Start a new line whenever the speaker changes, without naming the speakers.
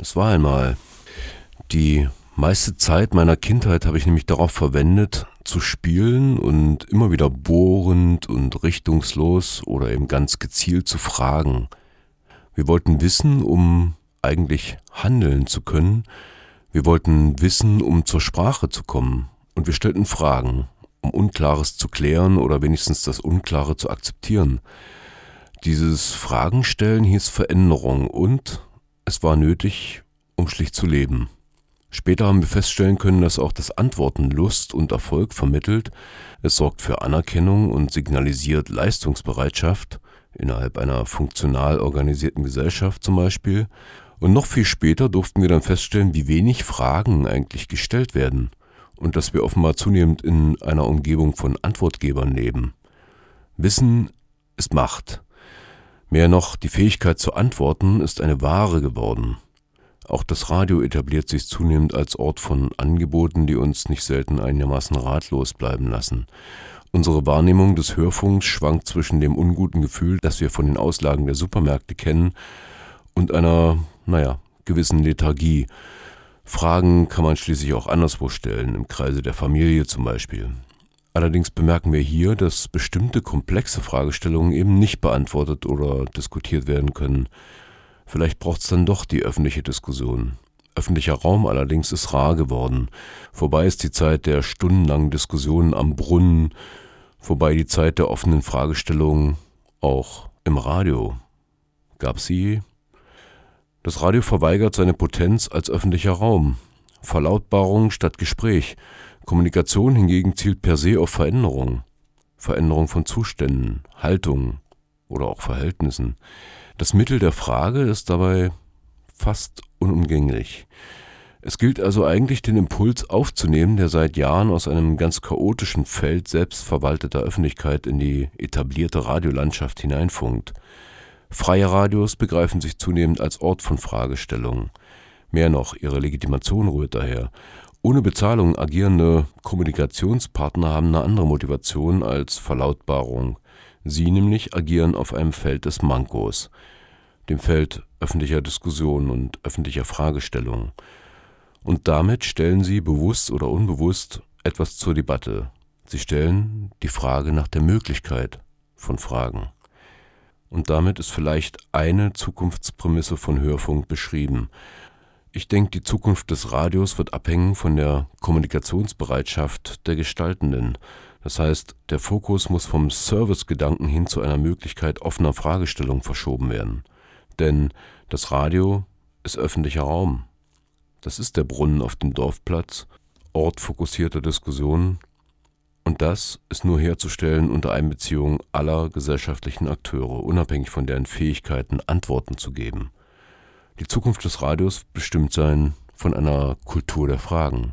Es war einmal. Die meiste Zeit meiner Kindheit habe ich nämlich darauf verwendet, zu spielen und immer wieder bohrend und richtungslos oder eben ganz gezielt zu fragen. Wir wollten wissen, um eigentlich handeln zu können. Wir wollten wissen, um zur Sprache zu kommen. Und wir stellten Fragen, um Unklares zu klären oder wenigstens das Unklare zu akzeptieren. Dieses Fragenstellen hieß Veränderung und es war nötig, um schlicht zu leben. Später haben wir feststellen können, dass auch das Antworten Lust und Erfolg vermittelt. Es sorgt für Anerkennung und signalisiert Leistungsbereitschaft innerhalb einer funktional organisierten Gesellschaft zum Beispiel. Und noch viel später durften wir dann feststellen, wie wenig Fragen eigentlich gestellt werden und dass wir offenbar zunehmend in einer Umgebung von Antwortgebern leben. Wissen ist Macht. Mehr noch, die Fähigkeit zu antworten ist eine Ware geworden. Auch das Radio etabliert sich zunehmend als Ort von Angeboten, die uns nicht selten einigermaßen ratlos bleiben lassen. Unsere Wahrnehmung des Hörfunks schwankt zwischen dem unguten Gefühl, das wir von den Auslagen der Supermärkte kennen, und einer, naja, gewissen Lethargie. Fragen kann man schließlich auch anderswo stellen, im Kreise der Familie zum Beispiel. Allerdings bemerken wir hier, dass bestimmte komplexe Fragestellungen eben nicht beantwortet oder diskutiert werden können. Vielleicht braucht es dann doch die öffentliche Diskussion. Öffentlicher Raum allerdings ist rar geworden. Vorbei ist die Zeit der stundenlangen Diskussionen am Brunnen, vorbei die Zeit der offenen Fragestellungen auch im Radio. Gab sie? Das Radio verweigert seine Potenz als öffentlicher Raum. Verlautbarung statt Gespräch. Kommunikation hingegen zielt per se auf Veränderung. Veränderung von Zuständen, Haltungen oder auch Verhältnissen. Das Mittel der Frage ist dabei fast unumgänglich. Es gilt also eigentlich den Impuls aufzunehmen, der seit Jahren aus einem ganz chaotischen Feld selbstverwalteter Öffentlichkeit in die etablierte Radiolandschaft hineinfunkt. Freie Radios begreifen sich zunehmend als Ort von Fragestellungen. Mehr noch, ihre Legitimation rührt daher. Ohne Bezahlung agierende Kommunikationspartner haben eine andere Motivation als Verlautbarung. Sie nämlich agieren auf einem Feld des Mankos, dem Feld öffentlicher Diskussion und öffentlicher Fragestellungen. Und damit stellen sie bewusst oder unbewusst etwas zur Debatte. Sie stellen die Frage nach der Möglichkeit von Fragen. Und damit ist vielleicht eine Zukunftsprämisse von Hörfunk beschrieben. Ich denke, die Zukunft des Radios wird abhängen von der Kommunikationsbereitschaft der Gestaltenden. Das heißt, der Fokus muss vom Servicegedanken hin zu einer Möglichkeit offener Fragestellung verschoben werden. Denn das Radio ist öffentlicher Raum. Das ist der Brunnen auf dem Dorfplatz, Ort fokussierter Diskussionen. Und das ist nur herzustellen unter Einbeziehung aller gesellschaftlichen Akteure, unabhängig von deren Fähigkeiten, Antworten zu geben. Die Zukunft des Radios bestimmt sein von einer Kultur der Fragen.